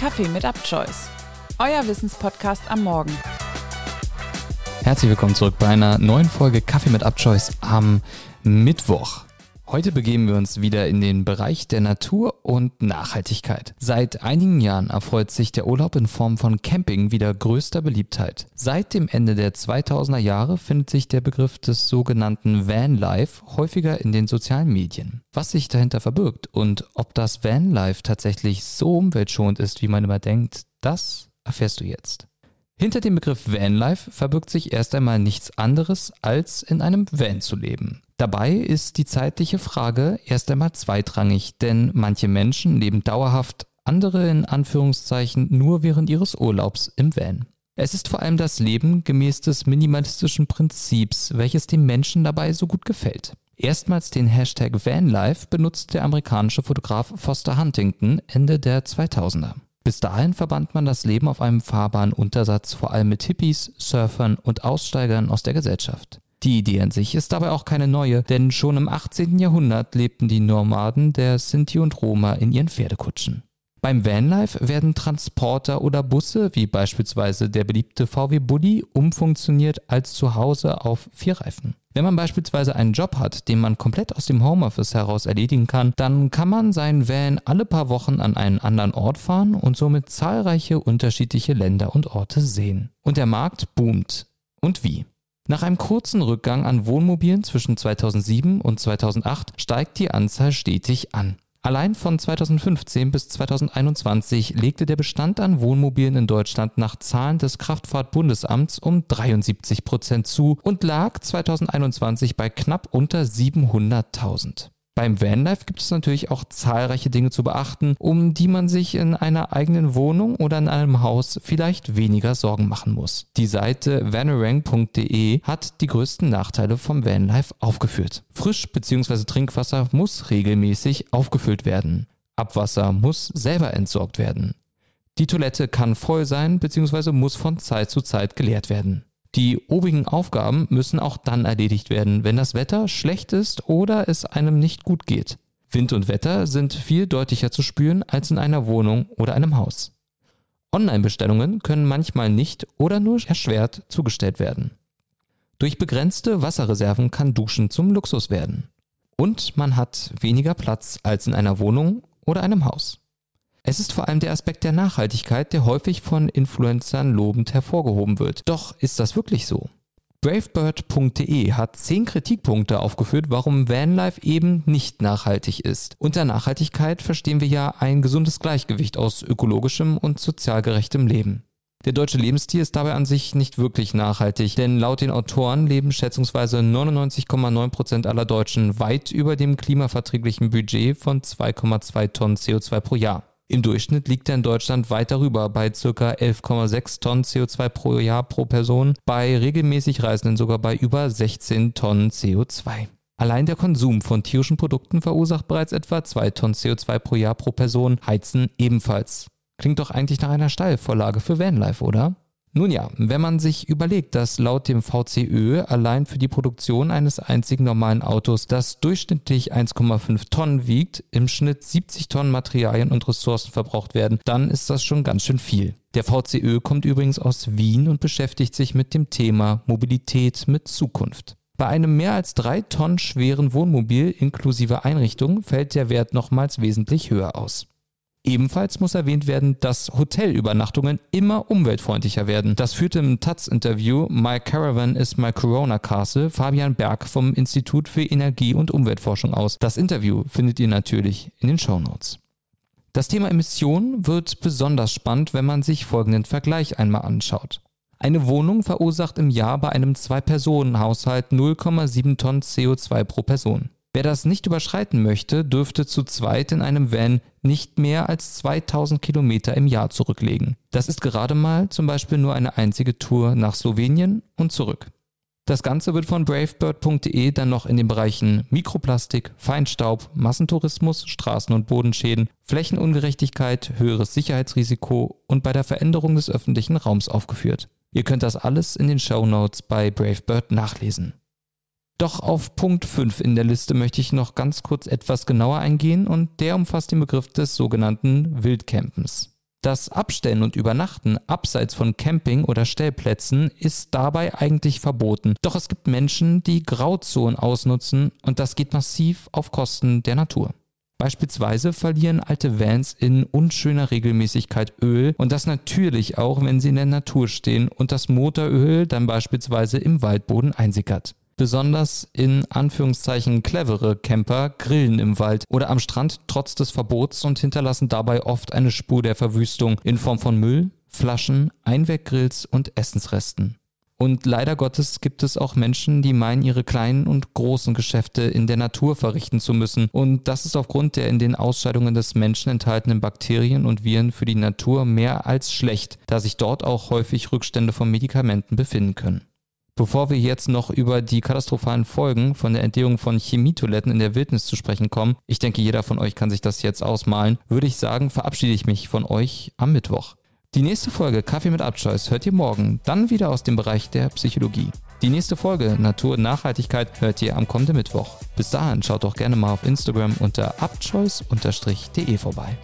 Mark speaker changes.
Speaker 1: Kaffee mit Upchoice. Euer Wissenspodcast am Morgen.
Speaker 2: Herzlich willkommen zurück bei einer neuen Folge Kaffee mit Upchoice am Mittwoch. Heute begeben wir uns wieder in den Bereich der Natur und Nachhaltigkeit. Seit einigen Jahren erfreut sich der Urlaub in Form von Camping wieder größter Beliebtheit. Seit dem Ende der 2000er Jahre findet sich der Begriff des sogenannten Vanlife häufiger in den sozialen Medien. Was sich dahinter verbirgt und ob das Vanlife tatsächlich so umweltschonend ist, wie man immer denkt, das erfährst du jetzt. Hinter dem Begriff Vanlife verbirgt sich erst einmal nichts anderes, als in einem Van zu leben. Dabei ist die zeitliche Frage erst einmal zweitrangig, denn manche Menschen leben dauerhaft, andere in Anführungszeichen nur während ihres Urlaubs im Van. Es ist vor allem das Leben gemäß des minimalistischen Prinzips, welches dem Menschen dabei so gut gefällt. Erstmals den Hashtag Vanlife benutzt der amerikanische Fotograf Foster Huntington Ende der 2000er. Bis dahin verband man das Leben auf einem fahrbaren Untersatz vor allem mit Hippies, Surfern und Aussteigern aus der Gesellschaft. Die Idee an sich ist dabei auch keine neue, denn schon im 18. Jahrhundert lebten die Nomaden der Sinti und Roma in ihren Pferdekutschen. Beim Vanlife werden Transporter oder Busse, wie beispielsweise der beliebte VW Bulli, umfunktioniert als Zuhause auf vier Reifen. Wenn man beispielsweise einen Job hat, den man komplett aus dem Homeoffice heraus erledigen kann, dann kann man seinen Van alle paar Wochen an einen anderen Ort fahren und somit zahlreiche unterschiedliche Länder und Orte sehen. Und der Markt boomt. Und wie? Nach einem kurzen Rückgang an Wohnmobilen zwischen 2007 und 2008 steigt die Anzahl stetig an. Allein von 2015 bis 2021 legte der Bestand an Wohnmobilen in Deutschland nach Zahlen des Kraftfahrtbundesamts um 73 Prozent zu und lag 2021 bei knapp unter 700.000. Beim Vanlife gibt es natürlich auch zahlreiche Dinge zu beachten, um die man sich in einer eigenen Wohnung oder in einem Haus vielleicht weniger Sorgen machen muss. Die Seite vanarang.de hat die größten Nachteile vom Vanlife aufgeführt. Frisch bzw. Trinkwasser muss regelmäßig aufgefüllt werden. Abwasser muss selber entsorgt werden. Die Toilette kann voll sein bzw. muss von Zeit zu Zeit geleert werden. Die obigen Aufgaben müssen auch dann erledigt werden, wenn das Wetter schlecht ist oder es einem nicht gut geht. Wind und Wetter sind viel deutlicher zu spüren als in einer Wohnung oder einem Haus. Online-Bestellungen können manchmal nicht oder nur erschwert zugestellt werden. Durch begrenzte Wasserreserven kann Duschen zum Luxus werden. Und man hat weniger Platz als in einer Wohnung oder einem Haus. Es ist vor allem der Aspekt der Nachhaltigkeit, der häufig von Influencern lobend hervorgehoben wird. Doch ist das wirklich so? Bravebird.de hat zehn Kritikpunkte aufgeführt, warum Vanlife eben nicht nachhaltig ist. Unter Nachhaltigkeit verstehen wir ja ein gesundes Gleichgewicht aus ökologischem und sozial gerechtem Leben. Der deutsche Lebensstil ist dabei an sich nicht wirklich nachhaltig, denn laut den Autoren leben schätzungsweise 99,9 Prozent aller Deutschen weit über dem klimaverträglichen Budget von 2,2 Tonnen CO2 pro Jahr. Im Durchschnitt liegt er in Deutschland weit darüber bei ca. 11,6 Tonnen CO2 pro Jahr pro Person, bei regelmäßig Reisenden sogar bei über 16 Tonnen CO2. Allein der Konsum von tierischen Produkten verursacht bereits etwa 2 Tonnen CO2 pro Jahr pro Person, Heizen ebenfalls. Klingt doch eigentlich nach einer Steilvorlage für Vanlife, oder? Nun ja, wenn man sich überlegt, dass laut dem VCÖ allein für die Produktion eines einzigen normalen Autos, das durchschnittlich 1,5 Tonnen wiegt, im Schnitt 70 Tonnen Materialien und Ressourcen verbraucht werden, dann ist das schon ganz schön viel. Der VCÖ kommt übrigens aus Wien und beschäftigt sich mit dem Thema Mobilität mit Zukunft. Bei einem mehr als drei Tonnen schweren Wohnmobil inklusive Einrichtung fällt der Wert nochmals wesentlich höher aus. Ebenfalls muss erwähnt werden, dass Hotelübernachtungen immer umweltfreundlicher werden. Das führte im Taz-Interview My Caravan is My Corona Castle Fabian Berg vom Institut für Energie- und Umweltforschung aus. Das Interview findet ihr natürlich in den Shownotes. Das Thema Emissionen wird besonders spannend, wenn man sich folgenden Vergleich einmal anschaut. Eine Wohnung verursacht im Jahr bei einem Zwei-Personen-Haushalt 0,7 Tonnen CO2 pro Person. Wer das nicht überschreiten möchte, dürfte zu zweit in einem Van nicht mehr als 2000 Kilometer im Jahr zurücklegen. Das ist gerade mal zum Beispiel nur eine einzige Tour nach Slowenien und zurück. Das Ganze wird von bravebird.de dann noch in den Bereichen Mikroplastik, Feinstaub, Massentourismus, Straßen- und Bodenschäden, Flächenungerechtigkeit, höheres Sicherheitsrisiko und bei der Veränderung des öffentlichen Raums aufgeführt. Ihr könnt das alles in den Show Notes bei Bravebird nachlesen. Doch auf Punkt 5 in der Liste möchte ich noch ganz kurz etwas genauer eingehen und der umfasst den Begriff des sogenannten Wildcampens. Das Abstellen und Übernachten abseits von Camping- oder Stellplätzen ist dabei eigentlich verboten. Doch es gibt Menschen, die Grauzonen ausnutzen und das geht massiv auf Kosten der Natur. Beispielsweise verlieren alte Vans in unschöner Regelmäßigkeit Öl und das natürlich auch, wenn sie in der Natur stehen und das Motoröl dann beispielsweise im Waldboden einsickert. Besonders in Anführungszeichen clevere Camper grillen im Wald oder am Strand trotz des Verbots und hinterlassen dabei oft eine Spur der Verwüstung in Form von Müll, Flaschen, Einweggrills und Essensresten. Und leider Gottes gibt es auch Menschen, die meinen, ihre kleinen und großen Geschäfte in der Natur verrichten zu müssen. Und das ist aufgrund der in den Ausscheidungen des Menschen enthaltenen Bakterien und Viren für die Natur mehr als schlecht, da sich dort auch häufig Rückstände von Medikamenten befinden können. Bevor wir jetzt noch über die katastrophalen Folgen von der Entdeckung von Chemietoiletten in der Wildnis zu sprechen kommen, ich denke, jeder von euch kann sich das jetzt ausmalen, würde ich sagen, verabschiede ich mich von euch am Mittwoch. Die nächste Folge Kaffee mit Abchoice hört ihr morgen, dann wieder aus dem Bereich der Psychologie. Die nächste Folge Natur und Nachhaltigkeit hört ihr am kommenden Mittwoch. Bis dahin schaut doch gerne mal auf Instagram unter abchoice-de vorbei.